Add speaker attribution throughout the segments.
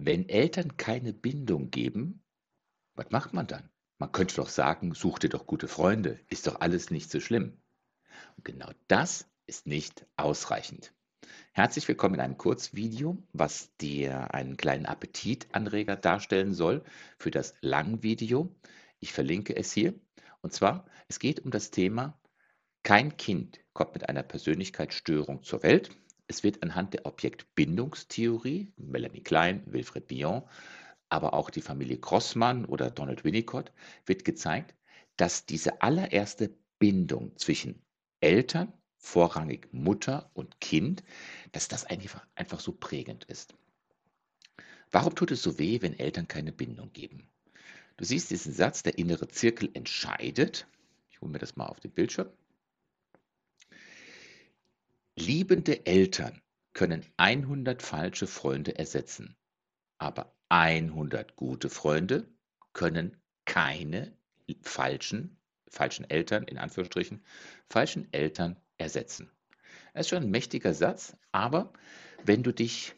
Speaker 1: Wenn Eltern keine Bindung geben, was macht man dann? Man könnte doch sagen, such dir doch gute Freunde, ist doch alles nicht so schlimm. Und genau das ist nicht ausreichend. Herzlich willkommen in einem Kurzvideo, was dir einen kleinen Appetitanreger darstellen soll für das Langvideo. Ich verlinke es hier. Und zwar, es geht um das Thema, kein Kind kommt mit einer Persönlichkeitsstörung zur Welt. Es wird anhand der Objektbindungstheorie, Melanie Klein, Wilfred Bion, aber auch die Familie Grossmann oder Donald Winnicott, wird gezeigt, dass diese allererste Bindung zwischen Eltern, vorrangig Mutter und Kind, dass das einfach, einfach so prägend ist. Warum tut es so weh, wenn Eltern keine Bindung geben? Du siehst diesen Satz, der innere Zirkel entscheidet. Ich hole mir das mal auf den Bildschirm. Liebende Eltern können 100 falsche Freunde ersetzen, aber 100 gute Freunde können keine falschen, falschen Eltern, in Anführungsstrichen, falschen Eltern ersetzen. Das ist schon ein mächtiger Satz, aber wenn du dich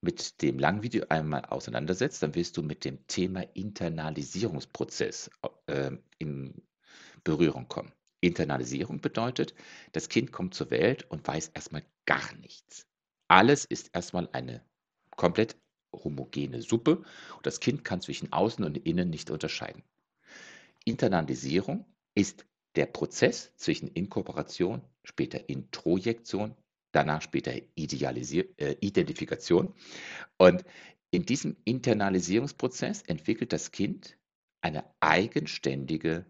Speaker 1: mit dem langen Video einmal auseinandersetzt, dann wirst du mit dem Thema Internalisierungsprozess äh, in Berührung kommen. Internalisierung bedeutet, das Kind kommt zur Welt und weiß erstmal gar nichts. Alles ist erstmal eine komplett homogene Suppe und das Kind kann zwischen außen und innen nicht unterscheiden. Internalisierung ist der Prozess zwischen Inkorporation, später Introjektion, danach später Idealisier äh, Identifikation. Und in diesem Internalisierungsprozess entwickelt das Kind eine eigenständige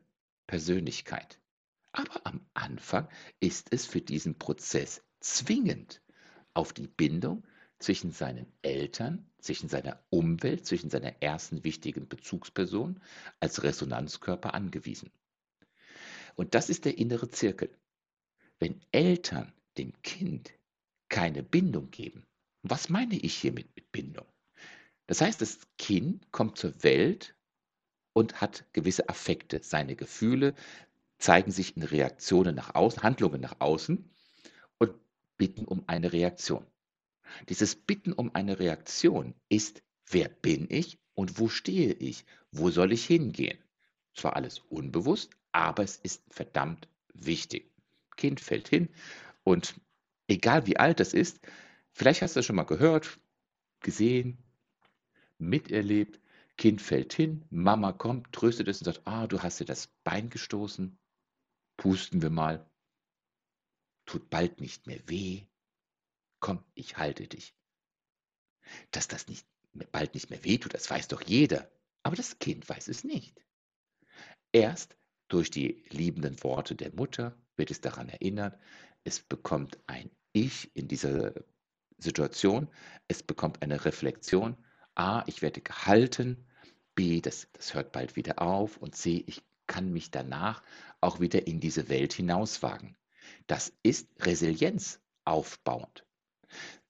Speaker 1: Persönlichkeit. Aber am Anfang ist es für diesen Prozess zwingend auf die Bindung zwischen seinen Eltern, zwischen seiner Umwelt, zwischen seiner ersten wichtigen Bezugsperson als Resonanzkörper angewiesen. Und das ist der innere Zirkel. Wenn Eltern dem Kind keine Bindung geben, was meine ich hiermit mit Bindung? Das heißt, das Kind kommt zur Welt und hat gewisse Affekte, seine Gefühle, zeigen sich in Reaktionen nach außen, Handlungen nach außen und bitten um eine Reaktion. Dieses Bitten um eine Reaktion ist, wer bin ich und wo stehe ich? Wo soll ich hingehen? Zwar alles unbewusst, aber es ist verdammt wichtig. Kind fällt hin und egal wie alt das ist, vielleicht hast du das schon mal gehört, gesehen, miterlebt, Kind fällt hin, Mama kommt, tröstet es und sagt, ah, du hast dir das Bein gestoßen, Pusten wir mal. Tut bald nicht mehr weh. Komm, ich halte dich. Dass das nicht, bald nicht mehr weh tut, das weiß doch jeder. Aber das Kind weiß es nicht. Erst durch die liebenden Worte der Mutter wird es daran erinnert, es bekommt ein Ich in dieser Situation, es bekommt eine Reflexion. A, ich werde gehalten. B, das, das hört bald wieder auf. Und C, ich kann mich danach auch wieder in diese Welt hinauswagen. Das ist Resilienz aufbauend.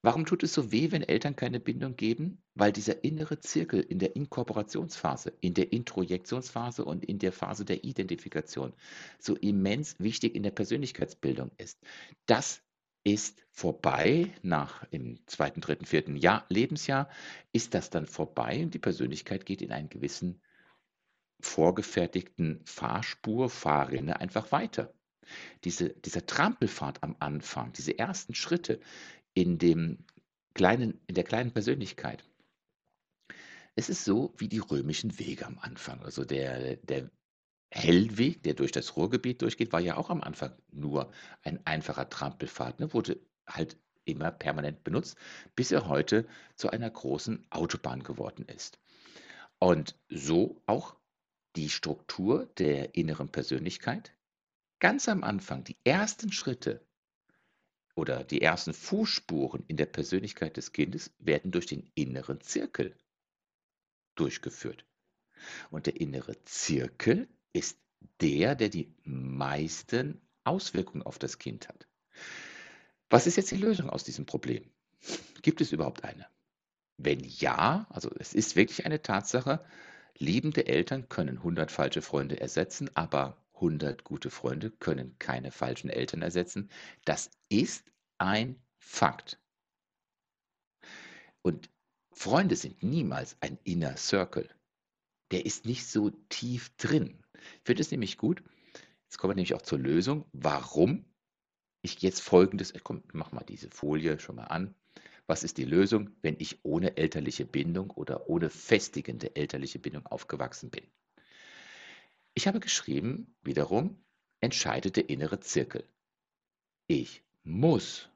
Speaker 1: Warum tut es so weh, wenn Eltern keine Bindung geben? Weil dieser innere Zirkel in der Inkorporationsphase, in der Introjektionsphase und in der Phase der Identifikation so immens wichtig in der Persönlichkeitsbildung ist. Das ist vorbei nach im zweiten, dritten, vierten Jahr, Lebensjahr, ist das dann vorbei und die Persönlichkeit geht in einen gewissen vorgefertigten Fahrspur, Fahrrinne einfach weiter. Diese, dieser Trampelfahrt am Anfang, diese ersten Schritte in, dem kleinen, in der kleinen Persönlichkeit. Es ist so wie die römischen Wege am Anfang. Also der, der Hellweg, der durch das Ruhrgebiet durchgeht, war ja auch am Anfang nur ein einfacher Trampelpfad, ne, wurde halt immer permanent benutzt, bis er heute zu einer großen Autobahn geworden ist. Und so auch die Struktur der inneren Persönlichkeit. Ganz am Anfang, die ersten Schritte oder die ersten Fußspuren in der Persönlichkeit des Kindes werden durch den inneren Zirkel durchgeführt. Und der innere Zirkel ist der, der die meisten Auswirkungen auf das Kind hat. Was ist jetzt die Lösung aus diesem Problem? Gibt es überhaupt eine? Wenn ja, also es ist wirklich eine Tatsache, Liebende Eltern können 100 falsche Freunde ersetzen, aber 100 gute Freunde können keine falschen Eltern ersetzen. Das ist ein Fakt. Und Freunde sind niemals ein Inner Circle. Der ist nicht so tief drin. Ich finde es nämlich gut. Jetzt kommen wir nämlich auch zur Lösung, warum ich jetzt folgendes, komm, mach mal diese Folie schon mal an. Was ist die Lösung, wenn ich ohne elterliche Bindung oder ohne festigende elterliche Bindung aufgewachsen bin? Ich habe geschrieben, wiederum, entscheidet der innere Zirkel. Ich muss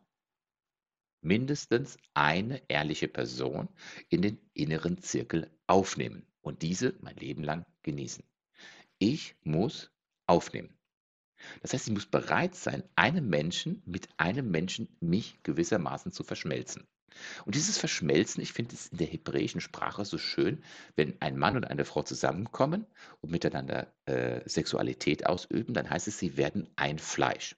Speaker 1: mindestens eine ehrliche Person in den inneren Zirkel aufnehmen und diese mein Leben lang genießen. Ich muss aufnehmen. Das heißt, ich muss bereit sein, einem Menschen mit einem Menschen mich gewissermaßen zu verschmelzen. Und dieses Verschmelzen, ich finde es in der hebräischen Sprache so schön, wenn ein Mann und eine Frau zusammenkommen und miteinander äh, Sexualität ausüben, dann heißt es, sie werden ein Fleisch.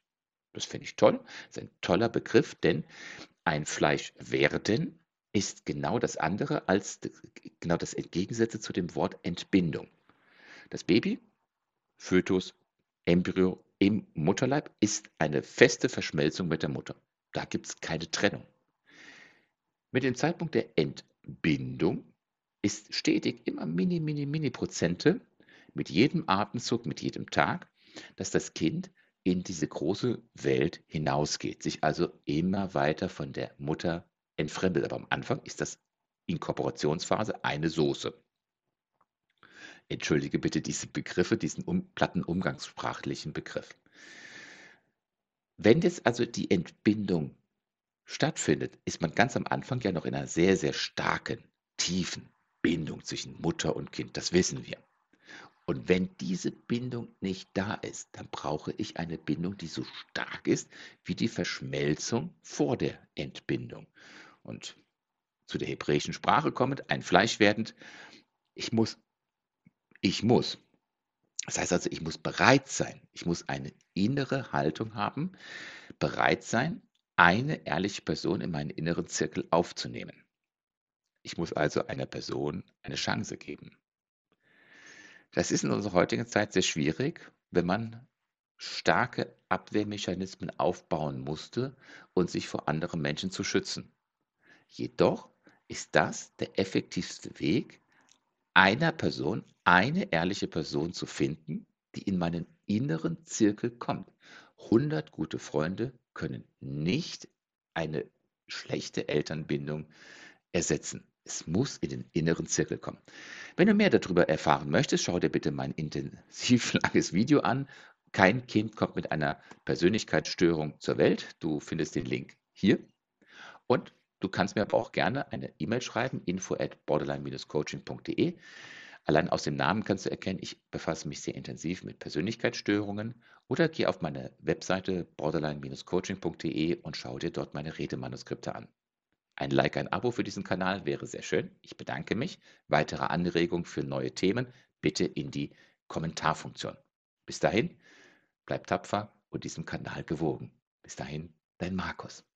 Speaker 1: Das finde ich toll. Das ist ein toller Begriff, denn ein Fleisch werden ist genau das andere als genau das Entgegensätze zu dem Wort Entbindung. Das Baby, Fötus, Embryo im Mutterleib ist eine feste Verschmelzung mit der Mutter. Da gibt es keine Trennung. Mit dem Zeitpunkt der Entbindung ist stetig immer mini, mini, mini Prozente mit jedem Atemzug, mit jedem Tag, dass das Kind in diese große Welt hinausgeht, sich also immer weiter von der Mutter entfremdet. Aber am Anfang ist das Inkorporationsphase eine Soße. Entschuldige bitte diese Begriffe, diesen um, platten umgangssprachlichen Begriff. Wenn jetzt also die Entbindung stattfindet, ist man ganz am Anfang ja noch in einer sehr, sehr starken, tiefen Bindung zwischen Mutter und Kind. Das wissen wir. Und wenn diese Bindung nicht da ist, dann brauche ich eine Bindung, die so stark ist wie die Verschmelzung vor der Entbindung. Und zu der hebräischen Sprache kommend, ein Fleisch werdend, ich muss ich muss. Das heißt also, ich muss bereit sein. Ich muss eine innere Haltung haben, bereit sein, eine ehrliche Person in meinen inneren Zirkel aufzunehmen. Ich muss also einer Person eine Chance geben. Das ist in unserer heutigen Zeit sehr schwierig, wenn man starke Abwehrmechanismen aufbauen musste und sich vor anderen Menschen zu schützen. Jedoch ist das der effektivste Weg, einer Person, eine ehrliche Person zu finden, die in meinen inneren Zirkel kommt. 100 gute Freunde können nicht eine schlechte Elternbindung ersetzen. Es muss in den inneren Zirkel kommen. Wenn du mehr darüber erfahren möchtest, schau dir bitte mein intensiv langes Video an. Kein Kind kommt mit einer Persönlichkeitsstörung zur Welt. Du findest den Link hier. Und Du kannst mir aber auch gerne eine E-Mail schreiben, info at borderline-coaching.de. Allein aus dem Namen kannst du erkennen, ich befasse mich sehr intensiv mit Persönlichkeitsstörungen oder geh auf meine Webseite borderline-coaching.de und schau dir dort meine Redemanuskripte an. Ein Like, ein Abo für diesen Kanal wäre sehr schön. Ich bedanke mich. Weitere Anregungen für neue Themen bitte in die Kommentarfunktion. Bis dahin, bleib tapfer und diesem Kanal gewogen. Bis dahin, dein Markus.